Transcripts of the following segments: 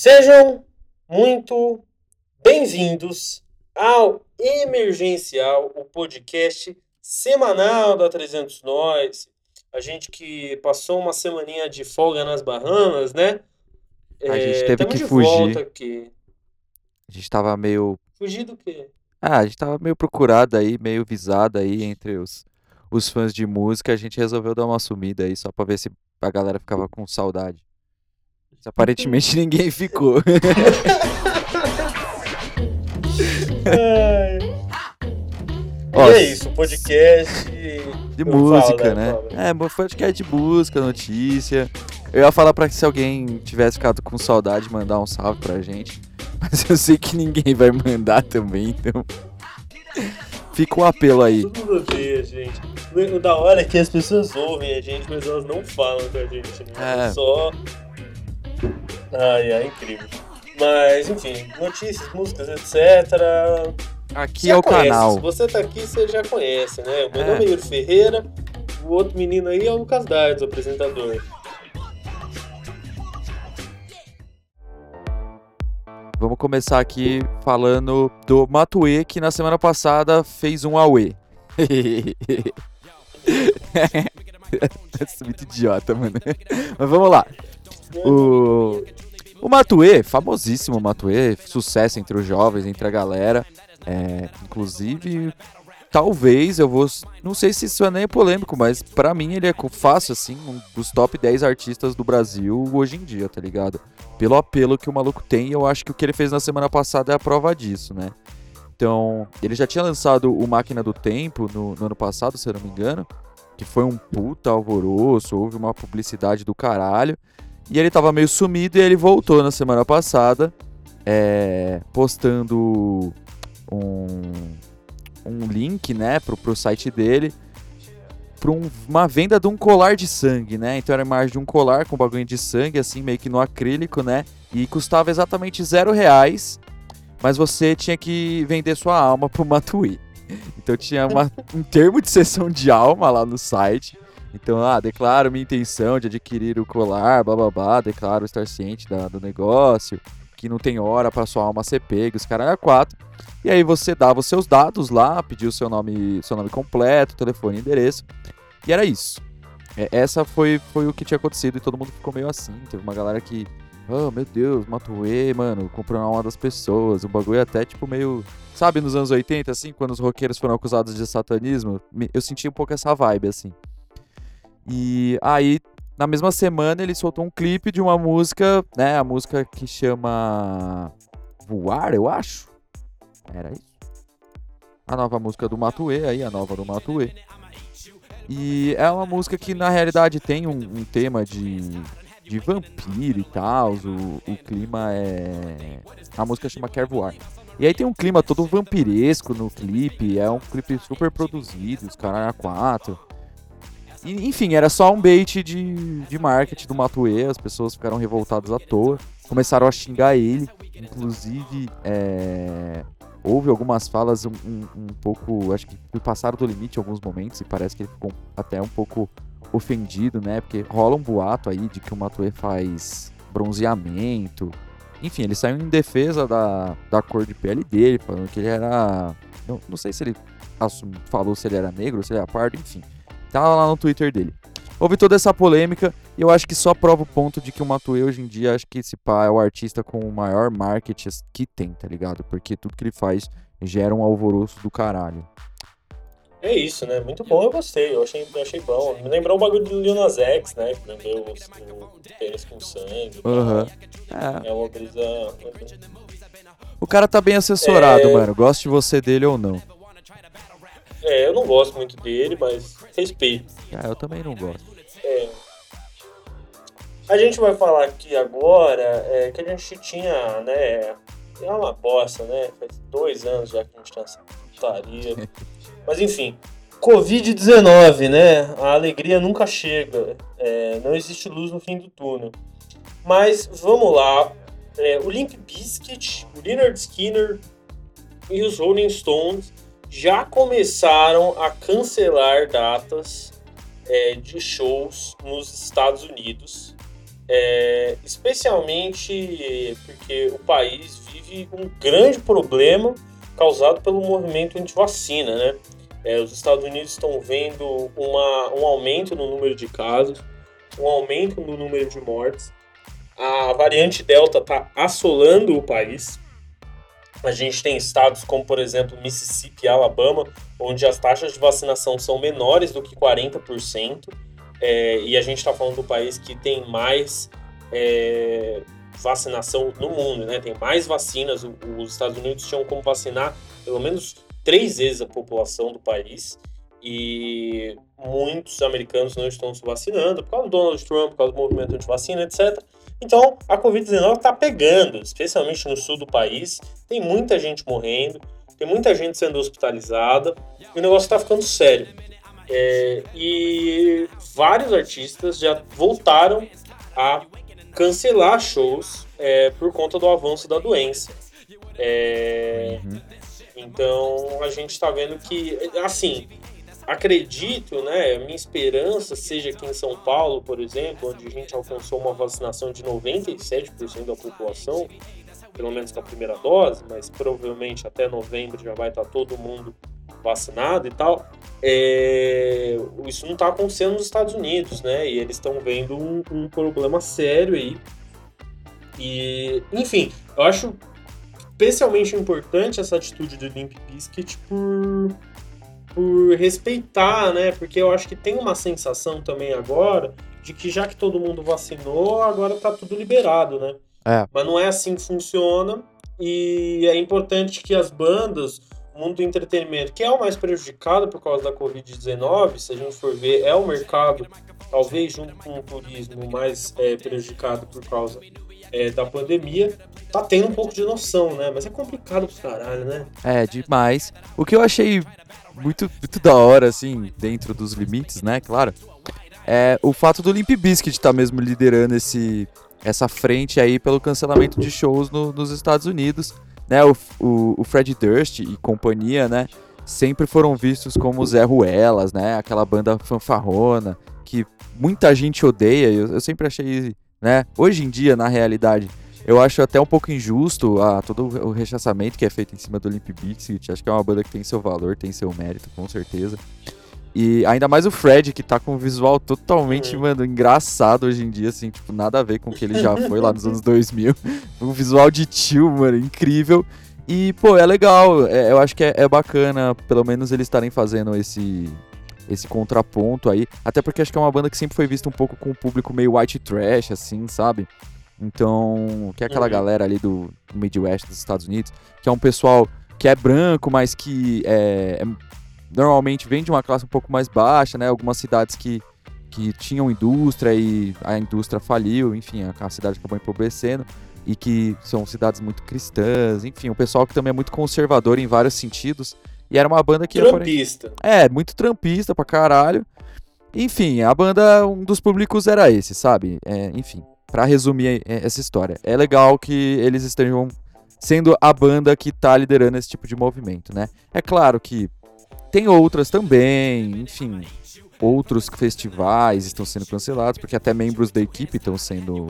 Sejam muito bem-vindos ao Emergencial, o podcast semanal da 300 Nós. A gente que passou uma semaninha de folga nas Bahamas, né? A gente É, teve tamo que fugir. aqui. A gente tava meio. Fugir do quê? Ah, a gente tava meio procurado aí, meio visado aí entre os, os fãs de música. A gente resolveu dar uma sumida aí só pra ver se a galera ficava com saudade. Mas aparentemente ninguém ficou. Ó, e é isso, podcast De música, né? né? Fala. É, podcast de música, notícia. Eu ia falar pra que se alguém tivesse ficado com saudade, mandar um salve pra gente. Mas eu sei que ninguém vai mandar também, então. Fica o apelo aí. Todo mundo odeia, gente. O da hora é que as pessoas ouvem a gente, mas elas não falam com a gente, né? É. Só. Ai, ai, incrível. Mas, enfim, notícias, músicas, etc. Aqui Você é o conhece. canal. Se você tá aqui, você já conhece, né? O meu É. nome é Yuri Ferreira, o outro menino aí é o Lucas Dardes, o apresentador. Vamos começar aqui falando do Matue, que na semana passada fez um Aue. Isso é muito idiota, mano. Mas vamos lá. O, o Matue, famosíssimo Matue, sucesso entre os jovens, entre a galera. É, inclusive, talvez eu vou. Não sei se isso é nem polêmico, mas pra mim ele é fácil, assim, um dos top 10 artistas do Brasil hoje em dia, tá ligado? Pelo apelo que o maluco tem, eu acho que o que ele fez na semana passada é a prova disso, né? Então, ele já tinha lançado o Máquina do Tempo no, no ano passado, se eu não me engano, que foi um puta alvoroço, houve uma publicidade do caralho. E ele tava meio sumido e ele voltou na semana passada, é, postando um, um link, né, pro, pro site dele, pra um- uma venda de um colar de sangue, né? Então era imagem de um colar com bagulho de sangue, assim, meio que no acrílico, né? E custava exatamente zero reais, mas você tinha que vender sua alma pro Matui. Então tinha uma- um termo de sessão de alma lá no site. Então, ah, declaro minha intenção de adquirir o colar, bababá, declaro estar ciente da- do negócio, que não tem hora para sua alma ser pega, os caras quatro. E aí você dava os seus dados lá, pedia o seu nome, seu nome completo, telefone endereço. E era isso. É, essa foi, foi o que tinha acontecido e todo mundo ficou meio assim. Teve uma galera que, oh meu Deus, Matuê, mano, comprou na alma das pessoas. O bagulho é até tipo meio. Sabe, nos anos 80, assim, quando os roqueiros foram acusados de satanismo, eu senti um pouco essa vibe, assim. E aí, na mesma semana, ele soltou um clipe de uma música, né? A música que chama Voar, eu acho. Era isso. A nova música do Matue, aí, a nova do Matue. E é uma música que, na realidade, tem um, um tema de, de vampiro e tal. O, o clima é. A música chama Quer Voar. E aí tem um clima todo vampiresco no clipe. É um clipe super produzido, os caras a quatro. Enfim, era só um bait de, de marketing do Matue, as pessoas ficaram revoltadas à toa, começaram a xingar ele, inclusive é, houve algumas falas um, um- um pouco, acho que passaram do limite em alguns momentos, e parece que ele ficou até um pouco ofendido, né? Porque rola um boato aí de que o Matue faz bronzeamento. Enfim, ele saiu em defesa da, da cor de pele dele, falando que ele era. Não, não sei se ele assum- falou se ele era negro, se ele era pardo, enfim. Tá lá no Twitter dele. Houve toda essa polêmica e eu acho que só prova o ponto de que o Matue hoje em dia, acho que esse pá é o artista com o maior marketing que tem, tá ligado? Porque tudo que ele faz gera um alvoroço do caralho. É isso, né? Muito bom, eu gostei, eu achei, eu achei bom. Me lembrou o bagulho do Lil Nas X, né? Que vendeu o, tênis com sangue. Aham. É, É uma brisa. o cara tá bem assessorado, É. mano. Goste de você dele ou não. É, eu não gosto muito dele, mas respeito. Ah, eu também não gosto. É. A gente vai falar aqui agora é, que a gente tinha, né? É uma bosta, né? Faz dois anos já que a gente tá nessa putaria. Mas enfim. Covid-19, né? A alegria nunca chega. É, não existe luz no fim do túnel. Mas vamos lá. É, o Limp Bizkit, o Leonard Skinner e os Rolling Stones já começaram a cancelar datas é, de shows nos Estados Unidos. É, especialmente porque o país vive um grande problema causado pelo movimento anti-vacina, né? É, os Estados Unidos estão vendo uma, um aumento no número de casos, um aumento no número de mortes. A variante Delta está assolando o país. A gente tem estados como, por exemplo, Mississippi e Alabama, onde as taxas de vacinação são menores do que 40%. É, e a gente está falando do país que tem mais é, vacinação no mundo, né? Tem mais vacinas. Os Estados Unidos tinham como vacinar pelo menos três vezes a população do país e muitos americanos não estão se vacinando por causa do Donald Trump, por causa do movimento anti-vacina, etc. Então, a Covid-19 está pegando, especialmente no sul do país. Tem muita gente morrendo, tem muita gente sendo hospitalizada e o negócio está ficando sério. É, e vários artistas já voltaram a cancelar shows é, por conta do avanço da doença. É, uhum. Então a gente está vendo que, assim, acredito, né? Minha esperança seja que em São Paulo, por exemplo, onde a gente alcançou uma vacinação de 97% da população, pelo menos com a primeira dose, mas provavelmente até novembro já vai estar tá todo mundo vacinado e tal. É, isso não está acontecendo nos Estados Unidos, né? E eles estão vendo um, um problema sério aí. E, enfim, eu acho especialmente importante essa atitude do Limp Bizkit por, por respeitar, né? Porque eu acho que tem uma sensação também agora de que já que todo mundo vacinou, agora tá tudo liberado, né? É. Mas não é assim que funciona. E é importante que as bandas, o mundo do entretenimento, que é o mais prejudicado por causa da Covid-19, se a gente for ver, é o mercado, talvez junto com o turismo, mais é, prejudicado por causa é, da pandemia, tá tendo um pouco de noção, né? Mas é complicado pro caralho, né? É, demais. O que eu achei muito, muito da hora, assim, dentro dos limites, né? Claro, é o fato do Limp Bizkit estar tá mesmo liderando esse, essa frente aí pelo cancelamento de shows no, nos Estados Unidos. Né, o, o, o Fred Durst e companhia, né, sempre foram vistos como Zé Ruelas, né, aquela banda fanfarrona que muita gente odeia. Eu, eu sempre achei né? Hoje em dia, na realidade, eu acho até um pouco injusto a, todo o rechaçamento que é feito em cima do Limp Bizkit. Acho que é uma banda que tem seu valor, tem seu mérito, com certeza. E ainda mais o Fred, que tá com um visual totalmente, uhum. mano, engraçado hoje em dia, assim, tipo, nada a ver com o que ele já foi lá nos anos 2000. Um visual de tio, mano, incrível. E, pô, é legal, é, eu acho que é, é bacana, pelo menos eles estarem fazendo esse, esse contraponto aí. Até porque acho que é uma banda que sempre foi vista um pouco com o público meio white trash, assim, sabe? Então, que é aquela uhum. galera ali do, do Midwest dos Estados Unidos, que é um pessoal que é branco, mas que é, é, normalmente vem de uma classe um pouco mais baixa, né? Algumas cidades que, que tinham indústria e a indústria faliu, enfim, a, a cidade acabou empobrecendo e que são cidades muito cristãs, enfim, um pessoal que também é muito conservador em vários sentidos. E era uma banda que. Trampista. É, muito trampista pra caralho. Enfim, a banda, um dos públicos era esse, sabe? É, enfim, para resumir essa história. É legal que eles estejam sendo a banda que tá liderando esse tipo de movimento, né? É claro que tem outras também, enfim, outros festivais estão sendo cancelados, porque até membros da equipe estão sendo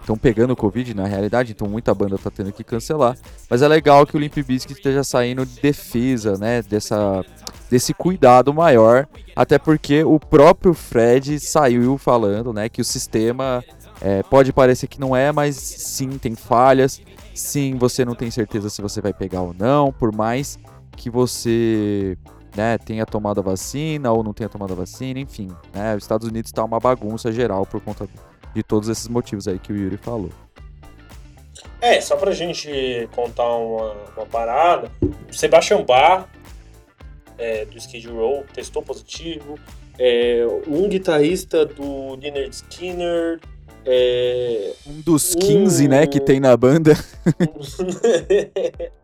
estão pegando o Covid na realidade, então muita banda tá tendo que cancelar. Mas é legal que o Limp Bizkit esteja saindo de defesa, né, dessa, desse cuidado maior, até porque o próprio Fred saiu falando, né, que o sistema é, pode parecer que não é, mas sim, tem falhas, sim, você não tem certeza se você vai pegar ou não, por mais que você né, tenha tomado a vacina ou não tenha tomado a vacina, enfim, né, os Estados Unidos está uma bagunça geral por conta de todos esses motivos aí que o Yuri falou. É, só pra gente contar uma, uma parada, o Sebastian Bar é, do Skid Row testou positivo, é, um guitarrista do Leonard Skinner, é, um dos 15, um... né, que tem na banda.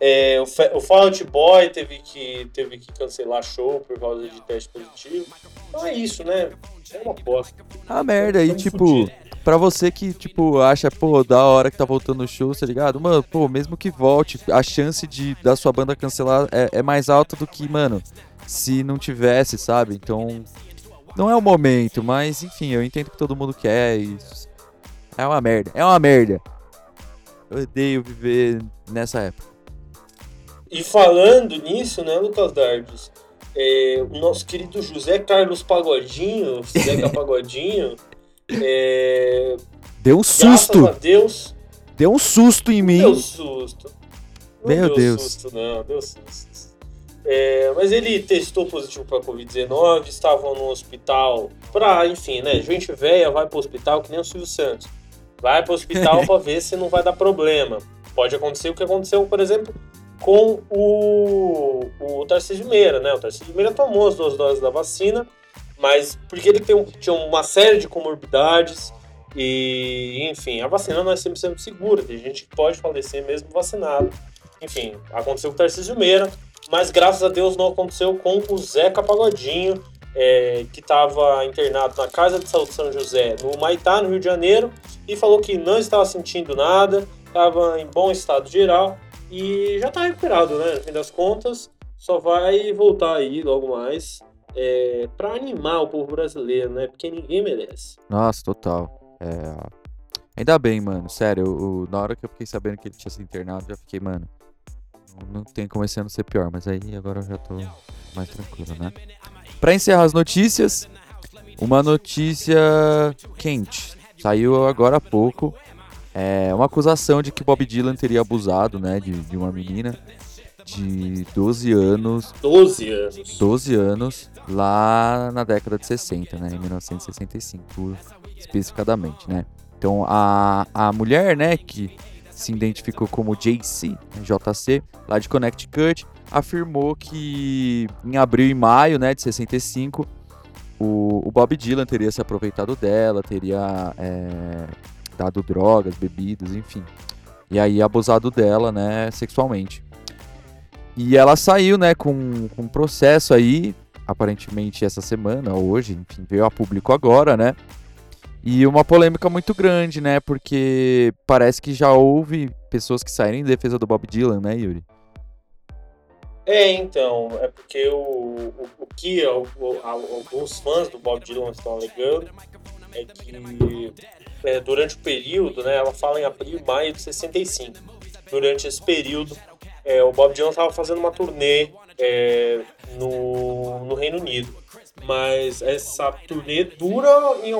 É, o, o Fallout Boy teve que, teve que cancelar show por causa de teste positivo. Então é isso, né? É uma bosta. Ah, merda. E tipo, pra você que, tipo, acha, pô, da hora que tá voltando o show, tá ligado? Mano, pô, mesmo que volte, a chance de da sua banda cancelar é, é mais alta do que, mano, se não tivesse, sabe? Então, não é o momento, mas enfim, eu entendo que todo mundo quer e é uma merda, é uma merda. Eu odeio viver nessa época. E falando nisso, né, Lucas Dardos, é, o nosso querido José Carlos Pagodinho, Zeca Pagodinho, é, deu um susto. Graças a Deus. Deu um susto em mim. Deu susto. Não Meu deu Deus. susto, não, deu susto. É, mas ele testou positivo para Covid-19, estava no hospital pra, enfim, né? Gente velha vai pro hospital que nem o Silvio Santos. Vai pro hospital para ver se não vai dar problema. Pode acontecer o que aconteceu, por exemplo, com o, o Tarcísio Meira, né? O Tarcísio Meira tomou as duas doses da vacina, mas porque ele tem, tinha uma série de comorbidades e, enfim, a vacina não é 100% segura. Tem gente que pode falecer mesmo vacinado. Enfim, aconteceu com o Tarcísio Meira, mas graças a Deus não aconteceu com o Zeca Pagodinho, é, que estava internado na Casa de Saúde São José, no Maitá, no Rio de Janeiro, e falou que não estava sentindo nada, estava em bom estado geral e já está recuperado, né? No fim das contas, só vai voltar aí logo mais é, para animar o povo brasileiro, né? Porque ninguém merece. Nossa, total. É... Ainda bem, mano. Sério, eu- na hora que eu fiquei sabendo que ele tinha se internado, já fiquei, mano. Não, tem como ano ser pior, mas aí agora eu já tô mais tranquilo, né? Pra encerrar as notícias, uma notícia quente. Saiu agora há pouco. É uma acusação de que Bob Dylan teria abusado, né, de, de uma menina de 12 anos 12 anos. 12 anos lá na década de 60, né? Em 1965, especificadamente, né? Então a, a mulher, né, que se identificou como JC, JC, lá de Connecticut, afirmou que em abril e maio, né, de 65, o, o Bob Dylan teria se aproveitado dela, teria é, dado drogas, bebidas, enfim. E aí abusado dela, né, sexualmente. E ela saiu, né, com, com um processo aí, aparentemente essa semana, hoje, enfim, veio a público agora, né? E uma polêmica muito grande, né? Porque parece que já houve pessoas que saíram em defesa do Bob Dylan, né, Yuri? É, então, é porque o, o, o que o- o- alguns fãs do Bob Dylan estão alegando é que é, durante o período, né, ela fala em abril maio de 65. Durante esse período, é, o Bob Dylan estava fazendo uma turnê é, no, no Reino Unido. Mas essa turnê dura, em,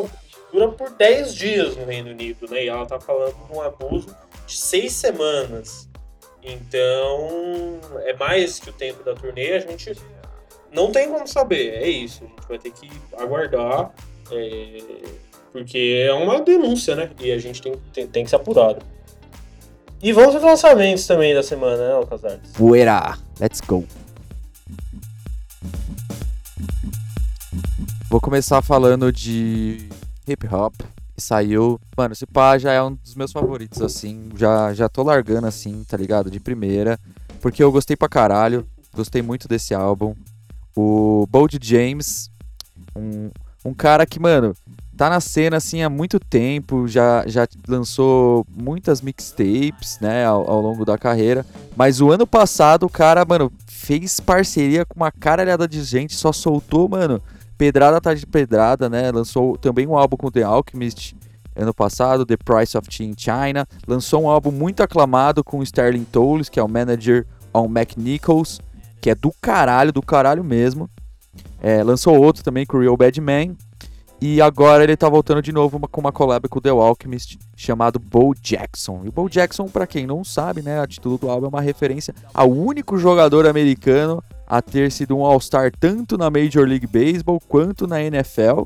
dura por 10 dias no Reino Unido, né? E ela tá falando de um abuso de 6 semanas. Então, é mais que o tempo da turnê, a gente não tem como saber, é isso. A gente vai ter que aguardar, é, porque é uma denúncia, né? E a gente tem, tem, tem que ser apurado. E vamos aos lançamentos também da semana, né, Lucas Artes? Fuera! Let's go! Vou começar falando de hip hop. que Saiu. Mano, esse pá já é um dos meus favoritos, assim. Já, já tô largando assim, tá ligado? De primeira. Porque eu gostei pra caralho. Gostei muito desse álbum. O Bold James. Um, um cara que, mano, tá na cena assim há muito tempo. Já, já lançou muitas mixtapes, né? Ao, ao longo da carreira. Mas o ano passado o cara, mano, fez parceria com uma caralhada de gente. Só soltou, mano pedrada atrás de pedrada, né? Lançou também um álbum com The Alchemist ano passado, The Price of Tea in China. Lançou um álbum muito aclamado com Sterling Tolles, que é o manager on Mac Nichols, que é do caralho, do caralho mesmo. É, lançou outro também com Real Bad Man. E agora ele tá voltando de novo uma- com uma collab com The Alchemist, chamado Bo Jackson. E o Bo Jackson, pra quem não sabe, né, a título do álbum é uma referência ao único jogador americano a ter sido um All-Star tanto na Major League Baseball quanto na NFL,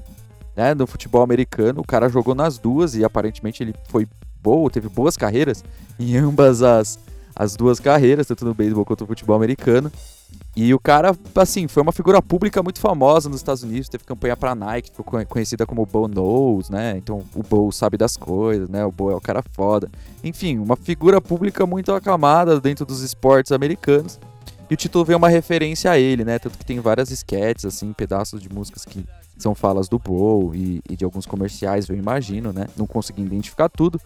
né, no futebol americano. O cara jogou nas duas e aparentemente ele foi bom, teve boas carreiras em ambas as, as duas carreiras, tanto no beisebol quanto no futebol americano. E o cara, assim, foi uma figura pública muito famosa nos Estados Unidos, teve campanha pra Nike, ficou conhe- conhecida como Bo Knows, né? Então o Bo sabe das coisas, né? O Bo é o cara foda. Enfim, uma figura pública muito aclamada dentro dos esportes americanos. E o título veio uma referência a ele, né? Tanto que tem várias sketches, assim, pedaços de músicas que são falas do Bo e, e de alguns comerciais, eu imagino, né? Não consegui identificar tudo,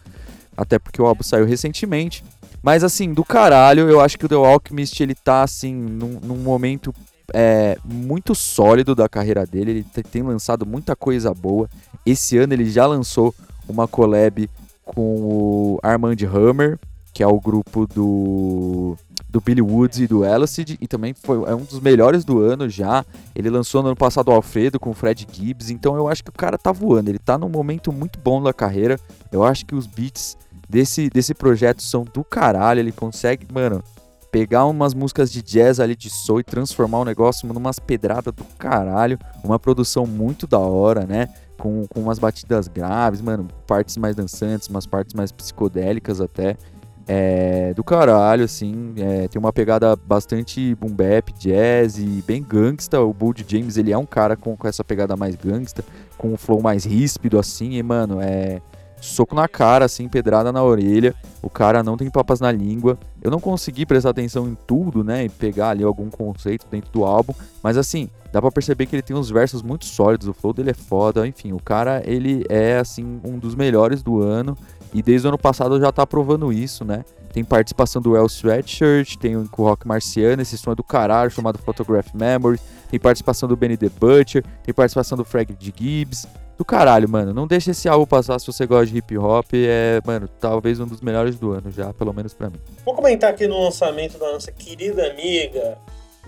até porque o álbum saiu recentemente. Mas assim, do caralho, eu acho que o The Alchemist ele tá assim num, num momento é, muito sólido da carreira dele, ele tem lançado muita coisa boa. Esse ano ele já lançou uma collab com o Armand Hammer, que é o grupo do, do Billy Woods e do Elicid, e também foi é um dos melhores do ano já. Ele lançou no ano passado o Alfredo com o Fred Gibbs, então eu acho que o cara tá voando, ele tá num momento muito bom da carreira. Eu acho que os beats desse, desse projeto são do caralho, ele consegue, mano, pegar umas músicas de jazz ali de soul e transformar o negócio numas pedradas do caralho, uma produção muito da hora, né? Com, com umas batidas graves, mano, partes mais dançantes, umas partes mais psicodélicas até. É, do caralho, assim, é, tem uma pegada bastante boom bap, jazz e bem gangsta. O Bud James, ele é um cara com, com essa pegada mais gangsta, com um flow mais ríspido, assim, e, mano, é soco na cara, assim, pedrada na orelha. O cara não tem papas na língua. Eu não consegui prestar atenção em tudo, né, e pegar ali algum conceito dentro do álbum, mas assim, dá para perceber que ele tem uns versos muito sólidos, o flow dele é foda, enfim, o cara, ele é, assim, um dos melhores do ano. E desde o ano passado já tá provando isso, né? Tem participação do El Sweatshirt, tem o Rock Marciano, esse som é do caralho, chamado Photograph Memory. Tem participação do Benny the Butcher, tem participação do Frank de Gibbs. Do caralho, mano. Não deixa esse álbum passar se você gosta de hip hop. É, mano, talvez um dos melhores do ano já, pelo menos para mim. Vou comentar aqui no lançamento da nossa querida amiga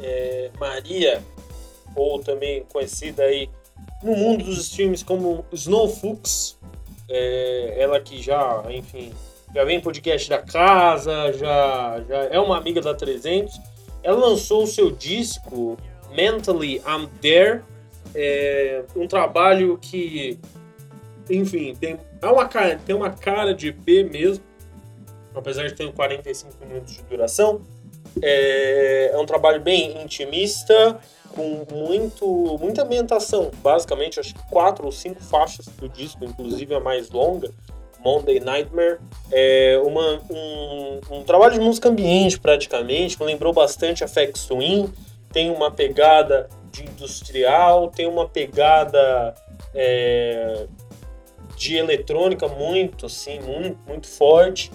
é, Maria, ou também conhecida aí no mundo dos streams como Snowflux. É, ela que já, enfim, já vem podcast da casa, já, já é uma amiga da 300. Ela lançou o seu disco Mentally I'm There. É um trabalho que, enfim, tem, é uma cara, tem uma cara de B mesmo, apesar de ter 45 minutos de duração. É, é um trabalho bem intimista, com muito, muita ambientação. Basicamente, acho que quatro ou cinco faixas do disco, inclusive a mais longa, Monday Nightmare. É uma, um, um trabalho de música ambiente, praticamente, me lembrou bastante a Fex Twin. Tem uma pegada de industrial, tem uma pegada é, de eletrônica muito, assim, muito, muito forte.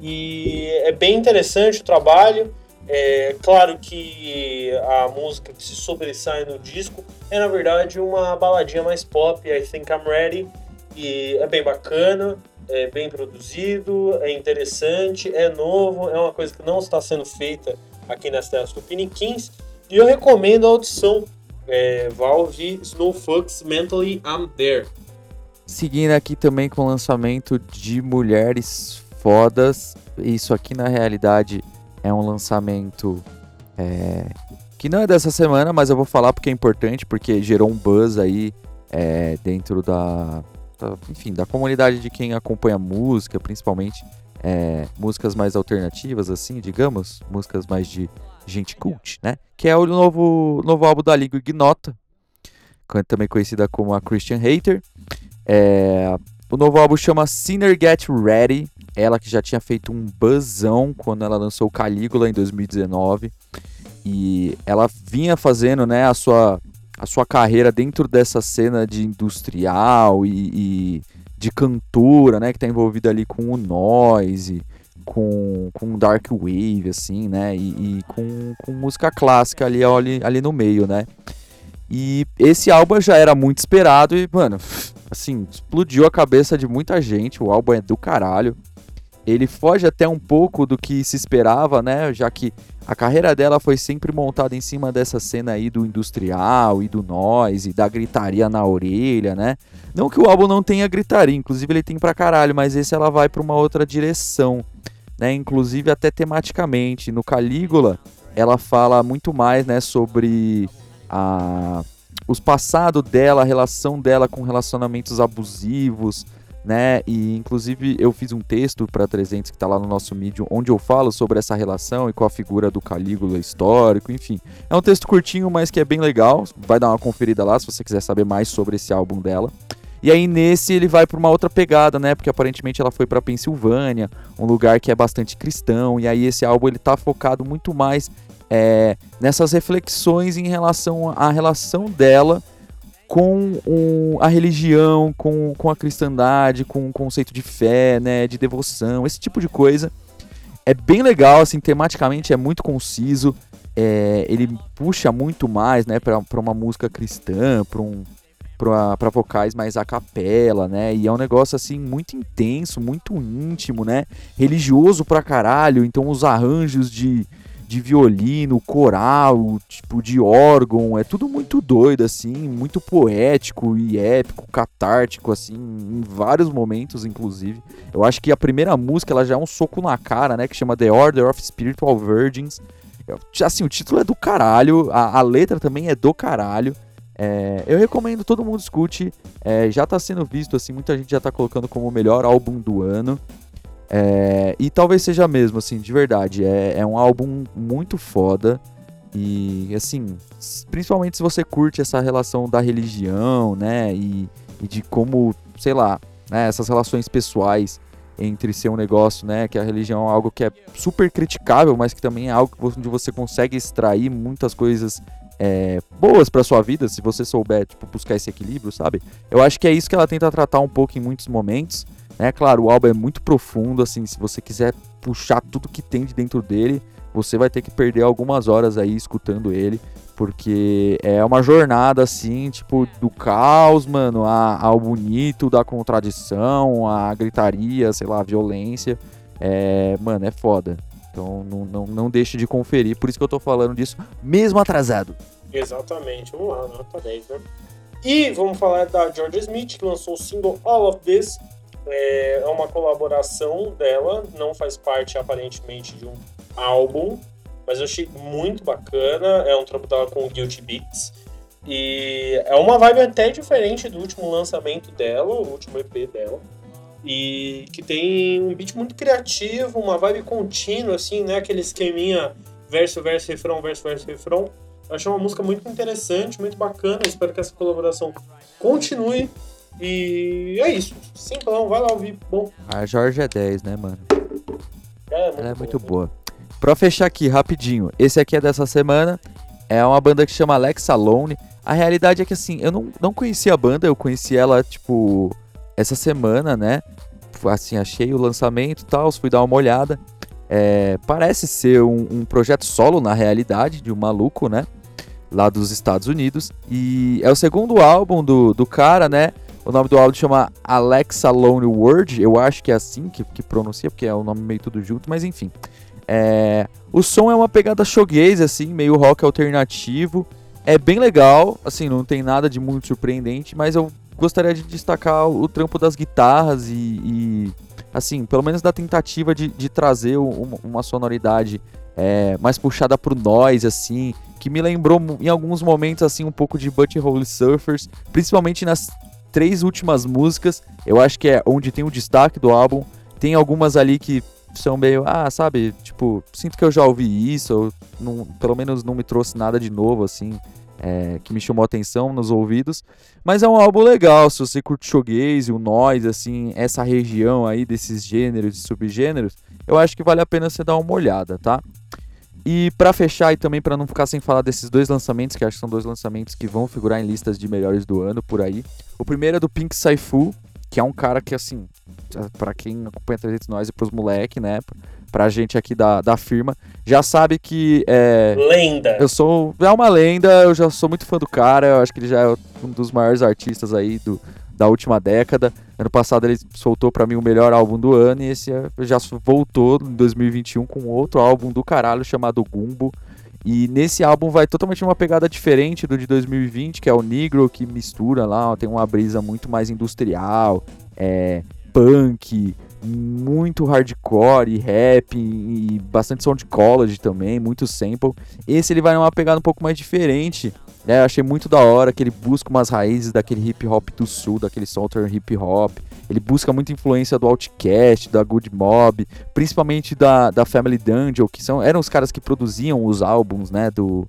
E é bem interessante o trabalho. É claro que a música que se sobressai no disco é na verdade uma baladinha mais pop, I Think I'm Ready, e é bem bacana, é bem produzido, é interessante, é novo, é uma coisa que não está sendo feita aqui nas telas do Piniquins, e eu recomendo a audição é, Valve Snowfucks Mentally I'm There. Seguindo aqui também com o lançamento de Mulheres Fodas, isso aqui na realidade é um lançamento é, que não é dessa semana, mas eu vou falar porque é importante, porque gerou um buzz aí é, dentro da, da, enfim, da comunidade de quem acompanha música, principalmente é, músicas mais alternativas, assim, digamos, músicas mais de gente cult, né? Que é o novo, novo álbum da Liga Ignota, também conhecida como a Christian Hater. É, o novo álbum chama Sinner Get Ready. Ela que já tinha feito um buzzão quando ela lançou Calígula em 2019. E ela vinha fazendo né, a, sua, a sua carreira dentro dessa cena de industrial e, e de cantora, né? Que tá envolvida ali com o noise, com, com dark wave, assim, né? E, e com, com música clássica ali, ali, ali no meio, né? E esse álbum já era muito esperado e, mano, assim, explodiu a cabeça de muita gente. O álbum é do caralho. Ele foge até um pouco do que se esperava, né? Já que a carreira dela foi sempre montada em cima dessa cena aí do industrial e do noise, da gritaria na orelha, né? Não que o álbum não tenha gritaria, inclusive ele tem pra caralho, mas esse ela vai pra uma outra direção, né? Inclusive até tematicamente. No Calígula, ela fala muito mais, né, sobre a os passados dela, a relação dela com relacionamentos abusivos, né? E inclusive eu fiz um texto para 300 que tá lá no nosso Medium, onde eu falo sobre essa relação e com a figura do Calígula histórico, enfim. É um texto curtinho, mas que é bem legal. Vai dar uma conferida lá se você quiser saber mais sobre esse álbum dela. E aí nesse ele vai para uma outra pegada, né? Porque aparentemente ela foi para Pensilvânia, um lugar que é bastante cristão. E aí esse álbum ele tá focado muito mais é, nessas reflexões em relação à relação dela com a religião, com, com a cristandade, com o conceito de fé, né, de devoção, esse tipo de coisa. É bem legal, assim, tematicamente é muito conciso. é, ele puxa muito mais, né, pra uma música cristã, pra um para vocais mais a capela, né? E é um negócio assim muito intenso, muito íntimo, né? Religioso pra caralho, então os arranjos de, de violino, coral, tipo de órgão, é tudo muito doido assim, muito poético e épico, catártico assim, em vários momentos inclusive. Eu acho que a primeira música ela já é um soco na cara, né, que chama The Order of Spiritual Virgins. Assim, o título é do caralho, a, a letra também é do caralho. É, eu recomendo todo mundo escute. É, já está sendo visto, assim, muita gente já está colocando como o melhor álbum do ano. É, e talvez seja mesmo, assim, de verdade. É, é, um álbum muito foda. E, assim, principalmente se você curte essa relação da religião, né? E, e de como, sei lá, né, essas relações pessoais entre ser um negócio, né? Que a religião é algo que é super criticável, mas que também é algo onde você consegue extrair muitas coisas é, boas para sua vida, se você souber tipo, buscar esse equilíbrio, sabe? Eu acho que é isso que ela tenta tratar um pouco em muitos momentos. Né? Claro, o álbum é muito profundo, assim, se você quiser puxar tudo que tem de dentro dele, você vai ter que perder algumas horas aí escutando ele, porque é uma jornada assim, tipo, do caos, mano, ao bonito, da contradição, a gritaria, sei lá, a violência. É, mano, é foda. Então não, não, não deixe de conferir, por isso que eu tô falando disso, mesmo atrasado. Exatamente, vamos lá, nota 10, né? E vamos falar da Georgia Smith, que lançou o single All of This. É, é uma colaboração dela, não faz parte aparentemente de um álbum, mas eu achei muito bacana. É um trampo dela com Guilty Beats. E é uma vibe até diferente do último lançamento dela, o último EP dela e que tem um beat muito criativo, uma vibe contínua, assim, né? Aquele esqueminha verso, verso, refrão, verso, verso, refrão. Eu achei uma música muito interessante, muito bacana. espero que essa colaboração continue. E é isso. Simplão, vai lá ouvir. Bom. A Jorge é 10, né, mano? É, muito Ela é muito boa. Pra fechar aqui, rapidinho. Esse aqui é dessa semana. É uma banda que chama Alex Alone. A realidade é que, assim, eu não, não conhecia a banda. Eu conheci ela, tipo, essa semana, né? Assim, achei o lançamento e tal, fui dar uma olhada. É, parece ser um, um, projeto solo, na realidade, de um maluco, né? Lá dos Estados Unidos. E é o segundo álbum do, do cara, né? O nome do álbum chama Alexa Lone Word. Eu acho que é assim que, que pronuncia, porque é o nome meio tudo junto, mas enfim. É, o som é uma pegada shoegaze, assim, meio rock alternativo. É bem legal, assim, não tem nada de muito surpreendente, mas eu gostaria de destacar o trampo das guitarras e, e assim, pelo menos da tentativa de, de trazer uma, uma sonoridade é, mais puxada pro noise, assim, que me lembrou em alguns momentos, assim, um pouco de Butthole Surfers, principalmente nas três últimas músicas, eu acho que é onde tem o destaque do álbum, tem algumas ali que são meio, ah, sabe, tipo, sinto que eu já ouvi isso, não, pelo menos não me trouxe nada de novo, assim, é, que me chamou atenção nos ouvidos. Mas é um álbum legal, se você curte shoegaze, o noise, assim, essa região aí desses gêneros e subgêneros, eu acho que vale a pena você dar uma olhada, tá? E para fechar e também para não ficar sem falar desses dois lançamentos, que acho que são dois lançamentos que vão figurar em listas de melhores do ano por aí. O primeiro é do Pink Saifu, que é um cara que assim, para quem acompanha 300 Nós e pros moleque, né, pra gente aqui da, da firma, já sabe que. É, lenda! Eu sou. É uma lenda, eu já sou muito fã do cara, eu acho que ele já é um dos maiores artistas aí do, da última década. Ano passado ele soltou para mim o melhor álbum do ano e esse já voltou em 2021 com outro álbum do caralho chamado Gumbo. E nesse álbum vai totalmente uma pegada diferente do de 2020, que é o Negro, que mistura lá, tem uma brisa muito mais industrial, é, punk, muito hardcore e rap e bastante sound college também, muito sample. Esse ele vai numa pegada um pouco mais diferente. Né? Eu achei muito da hora que ele busca umas raízes daquele hip hop do sul, daquele southern hip hop. Ele busca muita influência do Outcast, da Good Mob, principalmente da, da Family Dungeon, que são, eram os caras que produziam os álbuns, né, do,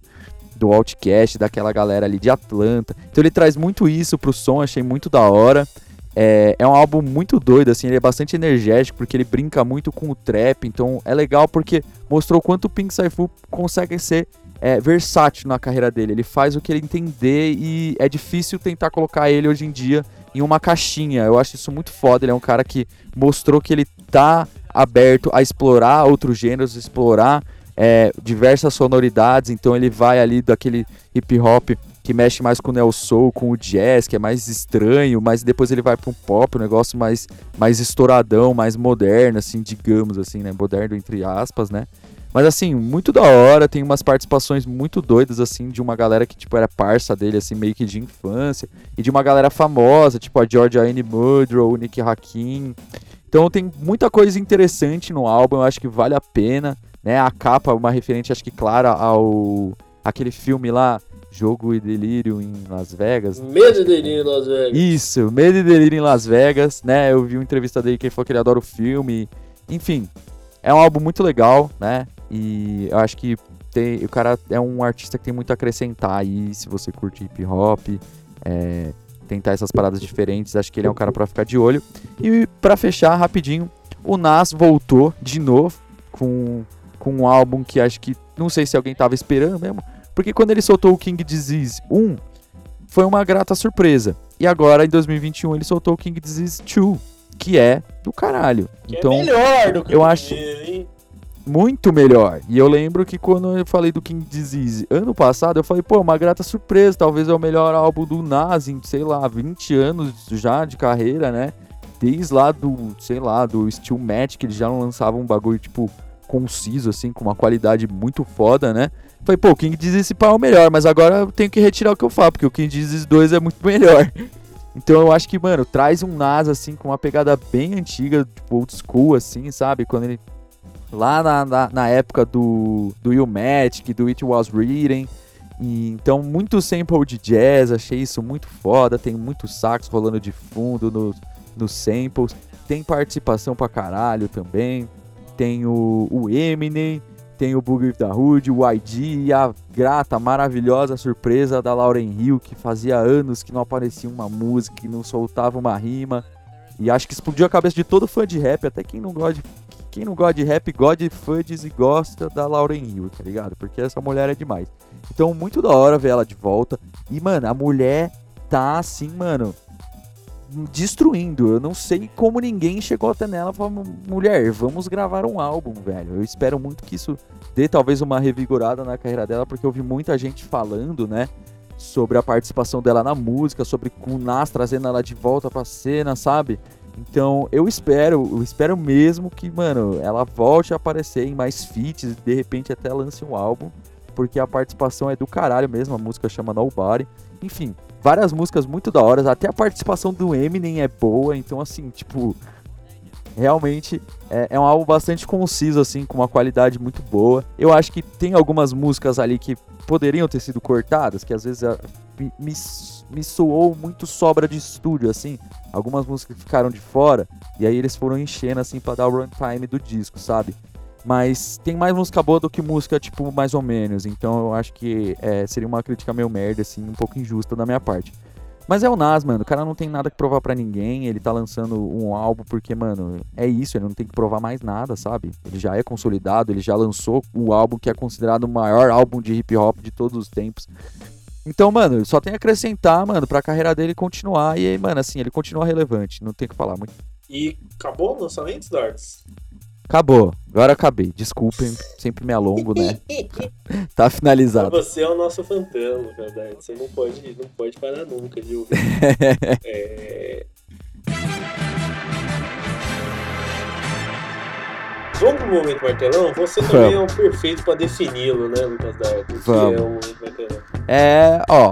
do Outcast, daquela galera ali de Atlanta. Então ele traz muito isso pro som, achei muito da hora. É, é um álbum muito doido, assim, ele é bastante energético, porque ele brinca muito com o trap, então é legal porque mostrou quanto o Pink Saifu consegue ser é, versátil na carreira dele. Ele faz o que ele entender e é difícil tentar colocar ele hoje em dia em uma caixinha. Eu acho isso muito foda. Ele é um cara que mostrou que ele tá aberto a explorar outros gêneros, explorar é, diversas sonoridades, então ele vai ali daquele hip hop que mexe mais com o neo soul, com o jazz, que é mais estranho, mas depois ele vai para um pop, um negócio mais mais estouradão, mais moderno assim, digamos assim, né, moderno entre aspas, né? Mas assim, muito da hora, tem umas participações muito doidas assim de uma galera que tipo era parça dele assim, meio que de infância, e de uma galera famosa, tipo a Georgia Anne Mudrow, o Nick Hakim. Então tem muita coisa interessante no álbum, eu acho que vale a pena, né? A capa uma referente acho que clara ao aquele filme lá Jogo e Delírio em Las Vegas. Medo e Delírio em Las Vegas. Isso, Medo e Delírio em Las Vegas, né? Eu vi uma entrevista dele que ele falou que ele adora o filme. Enfim, é um álbum muito legal, né? E eu acho que tem, o cara é um artista que tem muito a acrescentar aí, se você curte hip hop, é, tentar essas paradas diferentes, acho que ele é um cara para ficar de olho. E para fechar rapidinho, o Nas voltou de novo com, com um álbum que acho que não sei se alguém tava esperando mesmo, porque quando ele soltou o King Disease 1, foi uma grata surpresa. E agora, em 2021, ele soltou o King Disease 2, que é do caralho. Que então, é melhor do que eu o acho- hein? muito melhor. E eu lembro que quando eu falei do King Disease ano passado, eu falei, pô, uma grata surpresa, talvez é o melhor álbum do Nas em, sei lá, 20 anos já de carreira, né? Desde lá do, sei lá, do Steel Match, que eles já lançavam um bagulho, tipo, conciso, assim, com uma qualidade muito foda, né? Falei, pô, o King Disease pá é o melhor, mas agora eu tenho que retirar o que eu falo, porque o King Disease 2 é muito melhor. Então eu acho que, mano, traz um Nas, assim, com uma pegada bem antiga, tipo, old school, assim, sabe? Quando ele lá na, na, na época do, do Magic, do It Was Reading. E, então, muito sample de jazz, achei isso muito foda. Tem muito sax rolando de fundo nos nos samples. Tem participação pra caralho também. Tem o, o Eminem, tem o Boogie da Hood, o YG e a grata, maravilhosa surpresa da Lauren Hill, que fazia anos que não aparecia uma música, que não soltava uma rima. E acho que explodiu a cabeça de todo fã de rap, até quem não gosta de quem não gosta de rap, gosta de fudges e gosta da Lauren Hill, tá ligado? Porque essa mulher é demais. Então, muito da hora ver ela de volta. E, mano, a mulher tá assim, mano, destruindo. Eu não sei como ninguém chegou até nela e falou: mulher, vamos gravar um álbum, velho. Eu espero muito que isso dê talvez uma revigorada na carreira dela, porque eu vi muita gente falando, né? Sobre a participação dela na música, sobre o Nas trazendo ela de volta pra cena, sabe? Então eu espero, eu espero mesmo que, mano, ela volte a aparecer em mais feats de repente até lance um álbum, porque a participação é do caralho mesmo, a música chama Nobody. Enfim, várias músicas muito da hora, até a participação do Eminem é boa, então assim, tipo, realmente é, é um álbum bastante conciso, assim, com uma qualidade muito boa. Eu acho que tem algumas músicas ali que poderiam ter sido cortadas, que às vezes é, me, me, me soou muito sobra de estúdio, assim. Algumas músicas ficaram de fora, e aí eles foram enchendo, assim, pra dar o runtime do disco, sabe? Mas tem mais música boa do que música, tipo, mais ou menos. Então eu acho que é, seria uma crítica meio merda, assim, um pouco injusta da minha parte. Mas é o Nas, mano. O cara não tem nada que provar para ninguém. Ele tá lançando um álbum porque, mano, é isso. Ele não tem que provar mais nada, sabe? Ele já é consolidado. Ele já lançou o álbum que é considerado o maior álbum de hip hop de todos os tempos. Então, mano, só tem a acrescentar, mano, pra carreira dele continuar. E, mano, assim, ele continua relevante. Não tem o que falar muito. E acabou o lançamento, Darts? Acabou. Agora acabei. Desculpem, sempre me alongo, né? tá finalizado. Você é o nosso fantasma, verdade. Você não pode, não pode parar nunca de ouvir. é... Vamos pro momento martelão? Você também é um perfeito pra defini-lo, né, Lucas Dardo? Vamos. Que é martelão. É, ó.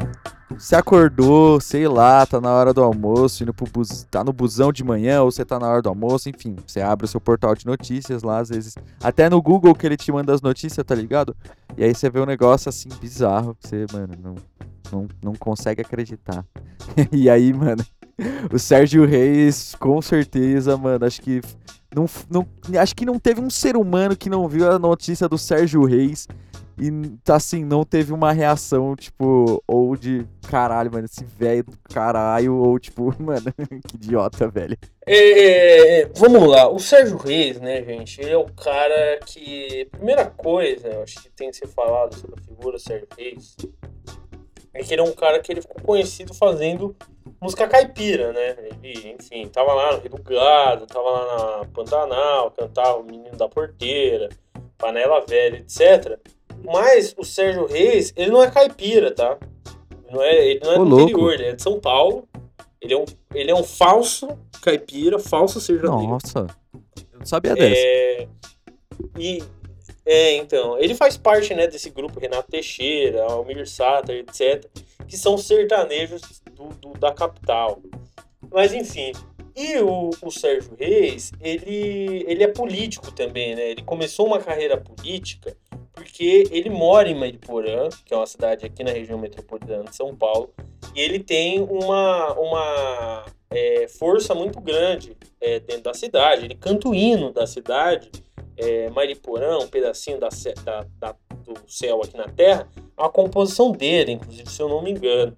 Você acordou, sei lá, tá na hora do almoço, indo pro bus... tá no busão de manhã, ou você tá na hora do almoço, enfim. Você abre o seu portal de notícias lá, às vezes. Até no Google que ele te manda as notícias, tá ligado? E aí você vê um negócio assim bizarro que você, mano, não, não, não consegue acreditar. e aí, mano, o Sérgio Reis, com certeza, mano, acho que. Não, não, acho que não teve um ser humano que não viu a notícia do Sérgio Reis e tá assim, não teve uma reação, tipo, ou de caralho, mano, esse velho do caralho, ou tipo, mano, que idiota, velho. É, vamos lá, o Sérgio Reis, né, gente? Ele é o cara que. Primeira coisa, eu acho que tem que ser falado sobre a figura Sérgio Reis. É que ele é um cara que ele ficou conhecido fazendo música caipira, né? Ele, enfim, tava lá no Rio do Gado, tava lá na Pantanal, cantava o Menino da Porteira, Panela Velha, etc. Mas o Sérgio Reis, ele não é caipira, tá? Não é, ele não é Ô, do louco. interior, ele é de São Paulo. Ele é um, ele é um falso caipira, falso sertanejo. Nossa, eu não sabia dessa. É, e, é, então, ele faz parte, né, desse grupo Renato Teixeira, Almir Sater, etc., que são sertanejos do, do- da capital. Mas, enfim, e o, o Sérgio Reis, ele, ele é político também, né? Ele começou uma carreira política porque ele mora em Mariporã, que é uma cidade aqui na região metropolitana de São Paulo, e ele tem uma, uma é, força muito grande é, dentro da cidade. Ele canta o hino da cidade, é, Mariporã, um pedacinho da, da- da- do céu aqui na Terra, uma composição dele, inclusive, se eu não me engano.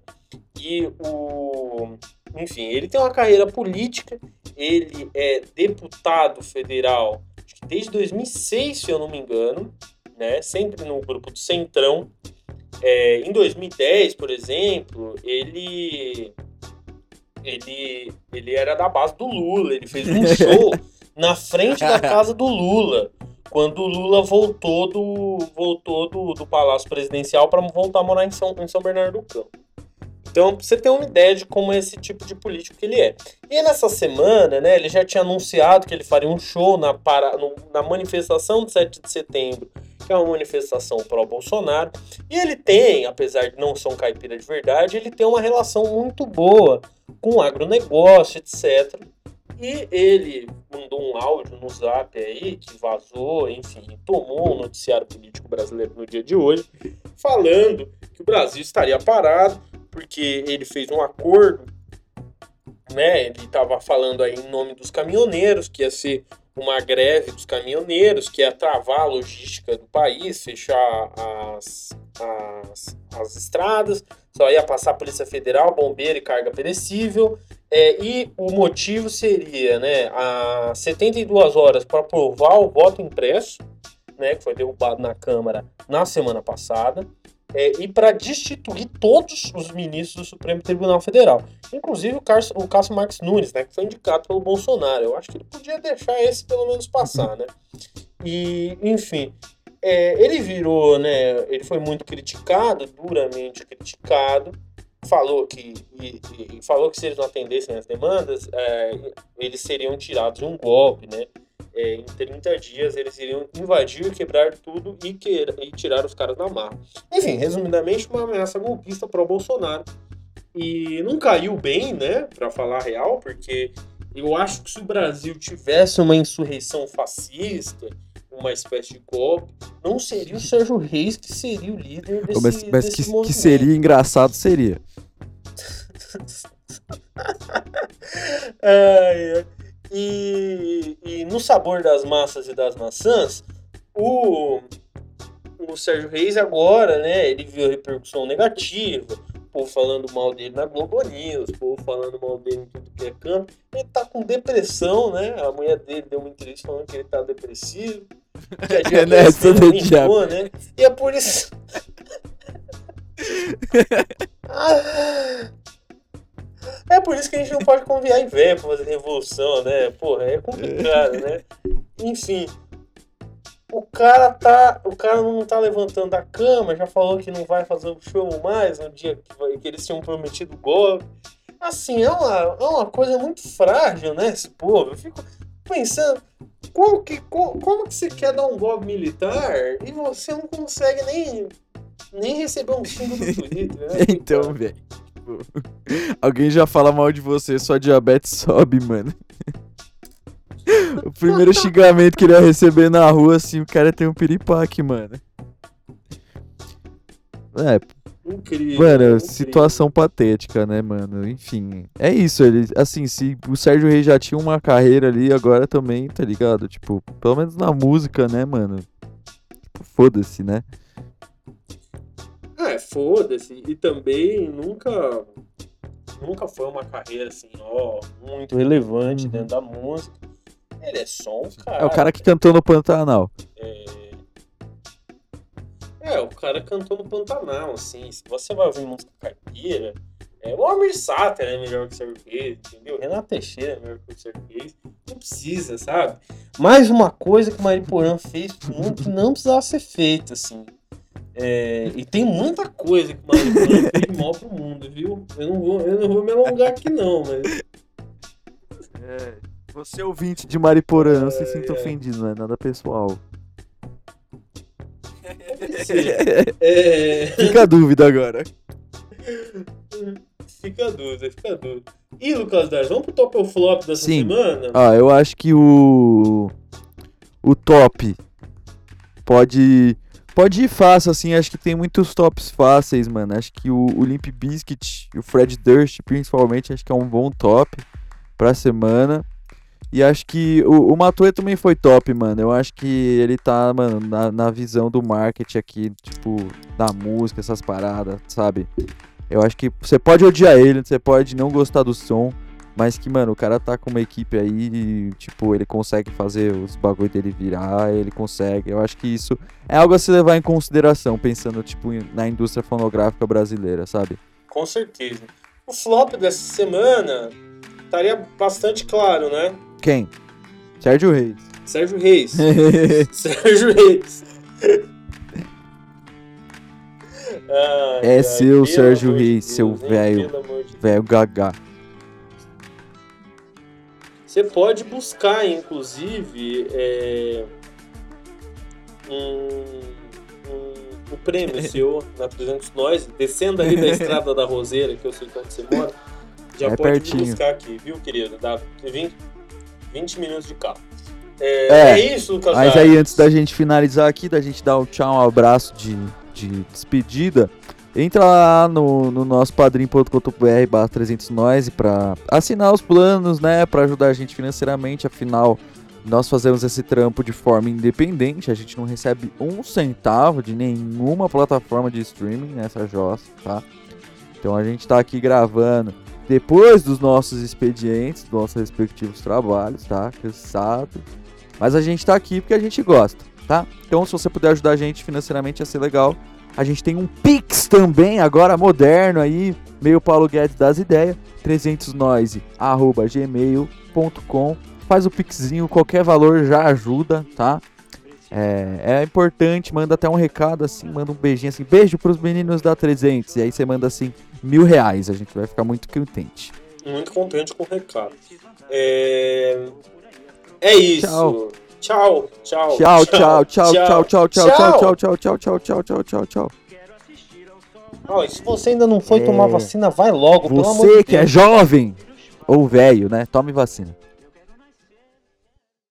E o. Enfim, ele tem uma carreira política, ele é deputado federal desde 2006, se eu não me engano, né? sempre no grupo do Centrão. É, em 2010, por exemplo, ele, ele, ele era da base do Lula, ele fez um show na frente da casa do Lula, quando o Lula voltou do, voltou do, do Palácio Presidencial para voltar a morar em São, em São Bernardo do Campo. Então, pra você ter uma ideia de como é esse tipo de político que ele é. E nessa semana, né, ele já tinha anunciado que ele faria um show na, para, no- na manifestação de 7 de setembro, que é uma manifestação pró-Bolsonaro. E ele tem, apesar de não ser um caipira de verdade, ele tem uma relação muito boa com o agronegócio, etc. E ele mandou um áudio no zap aí, que vazou, enfim, tomou o noticiário político brasileiro no dia de hoje, falando que o Brasil estaria parado, porque ele fez um acordo, né? Ele estava falando aí em nome dos caminhoneiros, que ia ser uma greve dos caminhoneiros, que ia travar a logística do país, fechar as, as, as estradas, só ia passar a Polícia Federal, bombeiro e carga perecível. É, e o motivo seria, né, a 72 horas para aprovar o voto impresso, né, que foi derrubado na Câmara na semana passada, é, e para destituir todos os ministros do Supremo Tribunal Federal, inclusive o, Carso, o Cássio Marques Nunes, né, que foi indicado pelo Bolsonaro. Eu acho que ele podia deixar esse pelo menos passar, né? E, enfim, é, ele virou, né, ele foi muito criticado, duramente criticado, falou que e, e falou que se eles não atendessem as demandas, é, eles seriam tirados de um golpe, né? É, em 30 dias eles iriam invadir, quebrar tudo e, que, e tirar os caras da marra. Enfim, resumidamente, uma ameaça golpista pro Bolsonaro. E não caiu bem, né, pra falar a real, porque eu acho que se o Brasil tivesse uma insurreição fascista, uma espécie de golpe, não seria o Sérgio Reis que seria o líder desse, mas mas desse que, que seria engraçado, seria. Ai, ai. E, e no sabor das massas e das maçãs, o, o Sérgio Reis agora, né, ele viu a repercussão negativa, o povo falando mal dele na Globo News, o povo falando mal dele em tudo que é canto. Ele tá com depressão, né? A mulher dele deu uma entrevista falando que ele tá depressivo. Que a É diabetes nessa dele do diabo. aumentou, né? E é por isso. É por isso que a gente não pode conviar em velho pra fazer revolução, né? Porra, é complicado, né? Enfim. O cara tá. O cara não tá levantando da cama, já falou que não vai fazer o show mais no dia que, vai- que eles tinham prometido golpe. Assim, é uma, é uma coisa muito frágil, né? Esse povo. Eu fico pensando, como que, como, como que você quer dar um golpe militar e você não consegue nem, nem receber um xingo do Twitter, né? Então, velho. Tipo, alguém já fala mal de você, sua diabetes sobe, mano. O primeiro xingamento que ele ia receber na rua, assim, o cara tem um piripaque, mano. É, Incrível. Mano, incrível. situação patética, né, mano? Enfim, é isso. Ele, assim, se o Sérgio Reis já tinha uma carreira ali, agora também, tá ligado? Tipo, pelo menos na música, né, mano? Tipo, foda-se, né? É, foda-se. E também nunca. Nunca foi uma carreira assim, ó, muito relevante Uhum. dentro da música. Ele é só um cara. É o cara que cantou no Pantanal. É... é, o cara cantou no Pantanal, assim. Se você vai ouvir música caipira, É, o Almir Sater é melhor que o Reis, entendeu? Renato Teixeira é melhor que o Reis. Não precisa, sabe? Mais uma coisa que o Mariporã fez que não precisava ser feita, assim. É, e tem muita coisa que o Mariporã fez mal pro mundo, viu? Eu não vou, eu não vou me alongar aqui, não, mas. É, você ouvinte de Mariporã, não se sinta ofendido, não é nada pessoal. É, Fica a dúvida agora. fica a dúvida, fica a dúvida. E, Lucas Dars, vamos pro top ou flop dessa Sim. semana? Ah, eu acho que o. O top pode. Pode ir fácil, assim. Acho que tem muitos tops fáceis, mano. Acho que o, o Limp Bizkit e o Fred Durst, principalmente, acho que é um bom top pra semana. E acho que o, o Matue também foi top, mano. Eu acho que ele tá, mano, na, na visão do marketing aqui, tipo, da música, essas paradas, sabe? Eu acho que você pode odiar ele, você pode não gostar do som, mas que, mano, o cara tá com uma equipe aí e, tipo, ele consegue fazer os bagulho dele virar, ele consegue. Eu acho que isso é algo a se levar em consideração, pensando, tipo, na indústria fonográfica brasileira, sabe? Com certeza. O flop dessa semana estaria bastante claro, né? Quem? Sérgio Reis. Sérgio Reis. Sérgio Reis. Ai, É seu, Sérgio de Reis, seu Deus, hein? velho. Velho Gagá. Você pode buscar, inclusive, é, um, um, um prêmio seu na 300 Nós, descendo ali da estrada da Roseira, que eu sei onde você mora. Já É pode buscar aqui, viu, querido? Dá 20, 20 minutos de carro. É, É, é isso, Lucas. Mas aí, antes da gente finalizar aqui, da gente dar um tchau, um abraço de, de despedida, entra lá no, no nosso padrim.com.br barra 300 nós pra assinar os planos, né, pra ajudar a gente financeiramente, afinal, nós fazemos esse trampo de forma independente, a gente não recebe um centavo de nenhuma plataforma de streaming nessa jossa, tá? Então a gente tá aqui gravando depois dos nossos expedientes, dos nossos respectivos trabalhos, tá? Cansado. Mas a gente tá aqui porque a gente gosta, tá? Então se você puder ajudar a gente financeiramente ia ser legal. A gente tem um Pix também, agora moderno aí, meio Paulo Guedes das ideias, 300noise@gmail.com. Faz o pixinho, qualquer valor já ajuda, tá? É, é importante, manda até um recado assim, manda um beijinho assim, beijo pros meninos da 300. E aí você manda assim, mil reais, a gente vai ficar muito contente. Muito contente com o recado. É, é isso. Tchau. Tchau, tchau. Tchau, tchau, tchau, tchau, tchau, tchau, tchau, tchau, tchau, tchau, tchau, tchau, tchau, tchau, tchau. Ó, e se você ainda não foi É. tomar vacina, vai logo, pelo amor Você de que é Deus. jovem ou velho, né? Tome vacina.